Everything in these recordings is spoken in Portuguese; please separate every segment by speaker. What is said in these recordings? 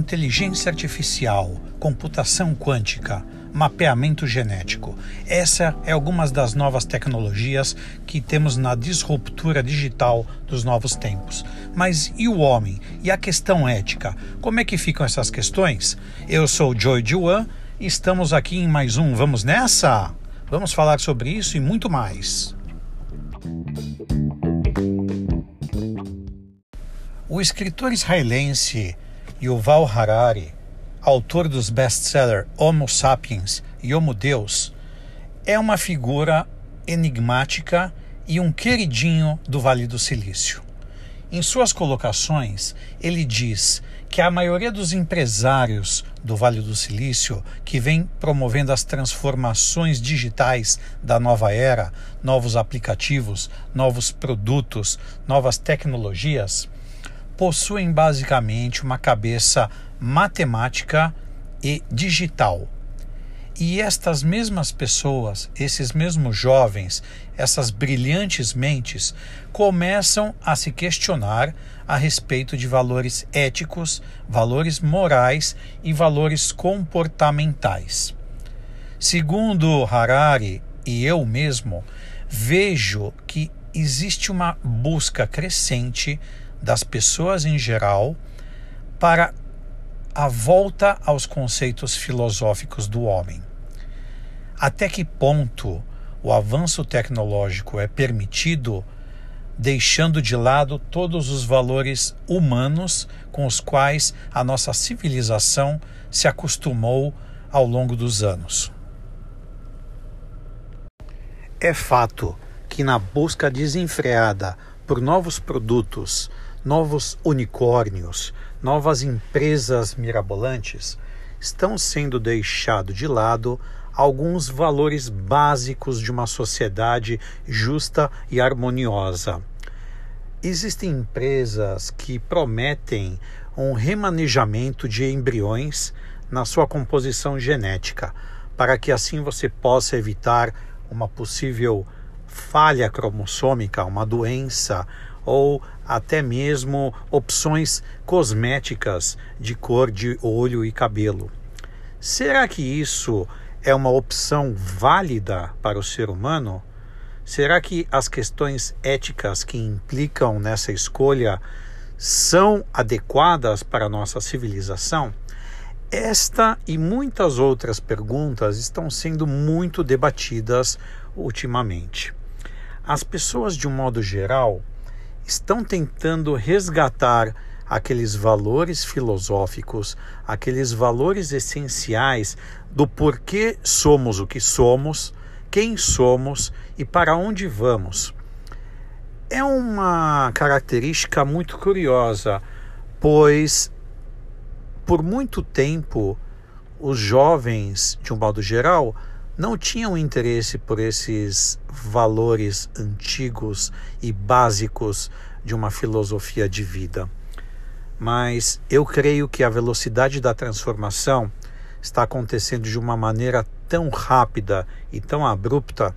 Speaker 1: inteligência artificial, computação quântica, mapeamento genético. Essa é algumas das novas tecnologias que temos na disruptura digital dos novos tempos. Mas e o homem? E a questão ética? Como é que ficam essas questões? Eu sou Joy Juan e estamos aqui em mais um Vamos Nessa? Vamos falar sobre isso e muito mais. O escritor israelense Yuval Harari, autor dos best-sellers Homo Sapiens e Homo Deus, é uma figura enigmática e um queridinho do Vale do Silício. Em suas colocações, ele diz que a maioria dos empresários do Vale do Silício, que vem promovendo as transformações digitais da nova era, novos aplicativos, novos produtos, novas tecnologias, possuem basicamente uma cabeça matemática e digital. E estas mesmas pessoas, esses mesmos jovens, essas brilhantes mentes, começam a se questionar a respeito de valores éticos, valores morais e valores comportamentais. Segundo Harari e eu mesmo, vejo que existe uma busca crescente das pessoas em geral para a volta aos conceitos filosóficos do homem. Até que ponto o avanço tecnológico é permitido, deixando de lado todos os valores humanos com os quais a nossa civilização se acostumou ao longo dos anos? É fato que, na busca desenfreada por novos produtos, novos unicórnios, novas empresas mirabolantes, estão sendo deixados de lado alguns valores básicos de uma sociedade justa e harmoniosa. Existem empresas que prometem um remanejamento de embriões na sua composição genética, para que assim você possa evitar uma possível falha cromossômica, uma doença ou até mesmo opções cosméticas de cor de olho e cabelo. Será que isso é uma opção válida para o ser humano? Será que as questões éticas que implicam nessa escolha são adequadas para a nossa civilização? Esta e muitas outras perguntas estão sendo muito debatidas ultimamente. As pessoas, de um modo geral, estão tentando resgatar aqueles valores filosóficos, aqueles valores essenciais do porquê somos o que somos, quem somos e para onde vamos. É uma característica muito curiosa, pois por muito tempo os jovens, de um modo geral, não tinham interesse por esses valores antigos e básicos de uma filosofia de vida. Mas eu creio que a velocidade da transformação está acontecendo de uma maneira tão rápida e tão abrupta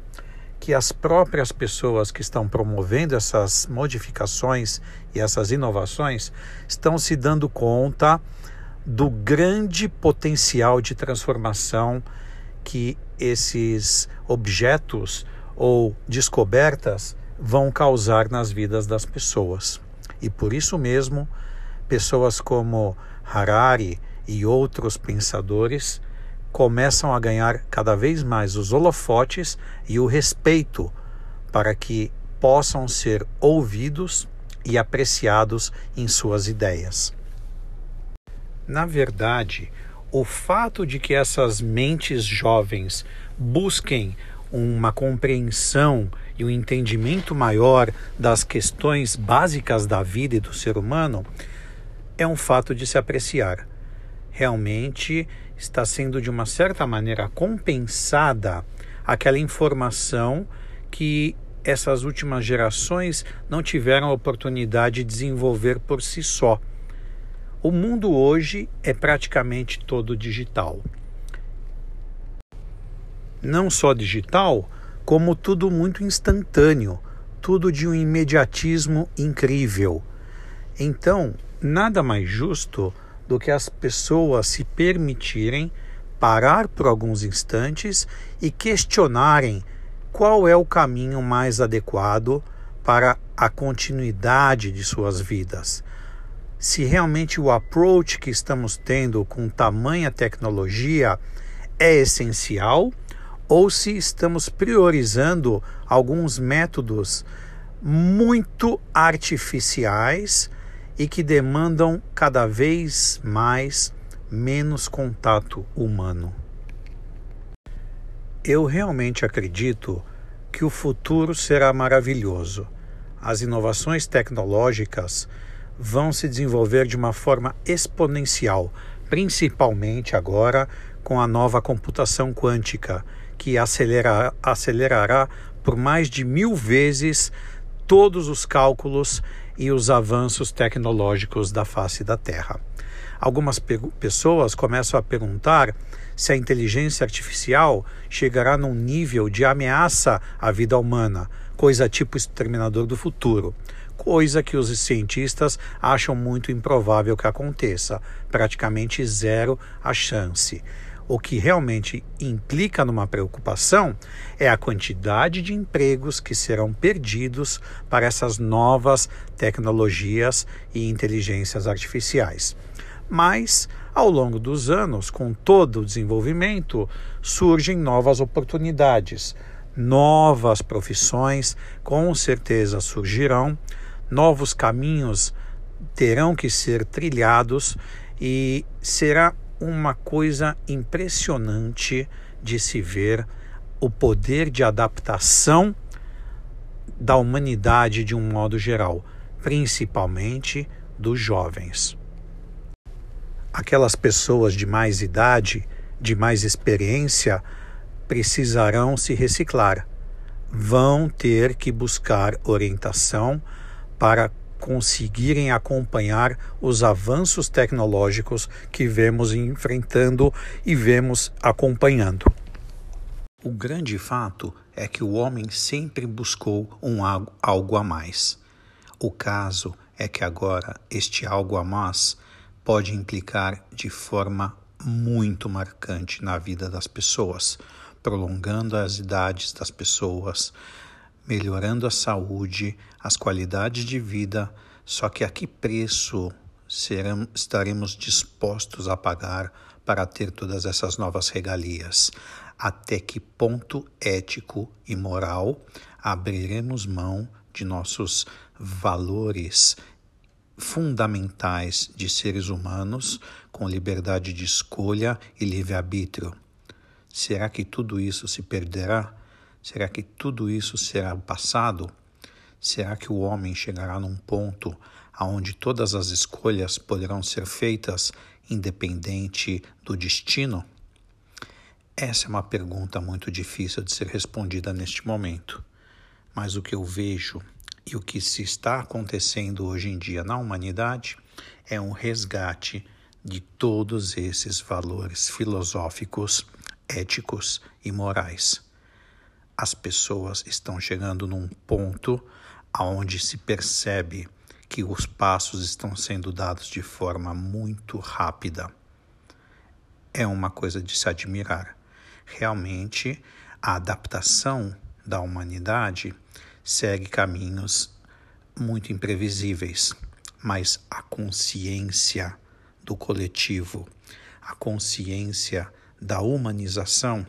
Speaker 1: que as próprias pessoas que estão promovendo essas modificações e essas inovações estão se dando conta do grande potencial de transformação que esses objetos ou descobertas vão causar nas vidas das pessoas. E por isso mesmo, pessoas como Harari e outros pensadores começam a ganhar cada vez mais os holofotes e o respeito para que possam ser ouvidos e apreciados em suas ideias. Na verdade, o fato de que essas mentes jovens busquem uma compreensão e um entendimento maior das questões básicas da vida e do ser humano é um fato de se apreciar. Realmente está sendo de uma certa maneira compensada aquela informação que essas últimas gerações não tiveram a oportunidade de desenvolver por si só. O mundo hoje é praticamente todo digital. Não só digital, como tudo muito instantâneo, tudo de um imediatismo incrível. Então, nada mais justo do que as pessoas se permitirem parar por alguns instantes e questionarem qual é o caminho mais adequado para a continuidade de suas vidas. Se realmente o approach que estamos tendo com tamanha tecnologia é essencial ou se estamos priorizando alguns métodos muito artificiais e que demandam cada vez mais menos contato humano. Eu realmente acredito que o futuro será maravilhoso. As inovações tecnológicas vão se desenvolver de uma forma exponencial, principalmente agora com a nova computação quântica, que acelerará, acelerará por mais de mil vezes todos os cálculos e os avanços tecnológicos da face da Terra. Algumas pessoas começam a perguntar se a inteligência artificial chegará num nível de ameaça à vida humana, coisa tipo exterminador do futuro, coisa que os cientistas acham muito improvável que aconteça, praticamente zero a chance. O que realmente implica numa preocupação é a quantidade de empregos que serão perdidos para essas novas tecnologias e inteligências artificiais. Mas ao longo dos anos, com todo o desenvolvimento, surgem novas oportunidades, novas profissões com certeza surgirão, novos caminhos terão que ser trilhados e será uma coisa impressionante de se ver o poder de adaptação da humanidade de um modo geral, principalmente dos jovens aquelas pessoas de mais idade, de mais experiência, precisarão se reciclar. Vão ter que buscar orientação para conseguirem acompanhar os avanços tecnológicos que vemos enfrentando e vemos acompanhando. O grande fato é que o homem sempre buscou um algo a mais. O caso é que agora este algo a mais pode implicar de forma muito marcante na vida das pessoas, prolongando as idades das pessoas, melhorando a saúde, as qualidades de vida, só que a que preço serão, estaremos dispostos a pagar para ter todas essas novas regalias? Até que ponto ético e moral abriremos mão de nossos valores fundamentais de seres humanos com liberdade de escolha e livre-arbítrio. Será que tudo isso se perderá? Será que tudo isso será passado? Será que o homem chegará num ponto aonde todas as escolhas poderão ser feitas independente do destino? Essa é uma pergunta muito difícil de ser respondida neste momento. Mas o que eu vejo e o que se está acontecendo hoje em dia na humanidade é um resgate de todos esses valores filosóficos, éticos e morais. As pessoas estão chegando num ponto aonde se percebe que os passos estão sendo dados de forma muito rápida. É uma coisa de se admirar. Realmente, a adaptação da humanidade segue caminhos muito imprevisíveis, mas a consciência do coletivo, a consciência da humanização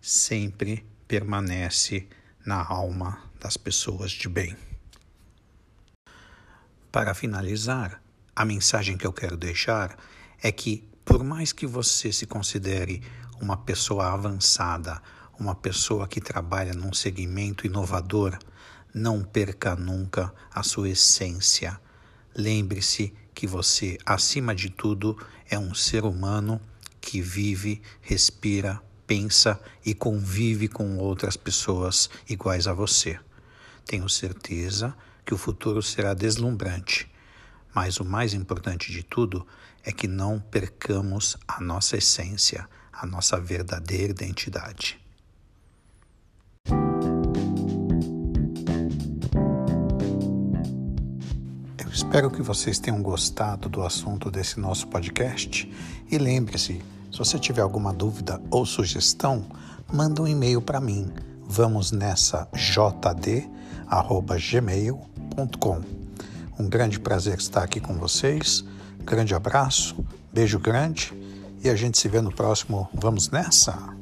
Speaker 1: sempre permanece na alma das pessoas de bem. Para finalizar, a mensagem que eu quero deixar é que, por mais que você se considere uma pessoa avançada, uma pessoa que trabalha num segmento inovador, não perca nunca a sua essência. Lembre-se que você, acima de tudo, é um ser humano que vive, respira, pensa e convive com outras pessoas iguais a você. Tenho certeza que o futuro será deslumbrante, mas o mais importante de tudo é que não percamos a nossa essência, a nossa verdadeira identidade. Eu espero que vocês tenham gostado do assunto desse nosso podcast e lembre-se, se você tiver alguma dúvida ou sugestão, manda um e-mail para mim. Vamos nessa jd@gmail.com. Um grande prazer estar aqui com vocês. Grande abraço, beijo grande e a gente se vê no próximo Vamos nessa.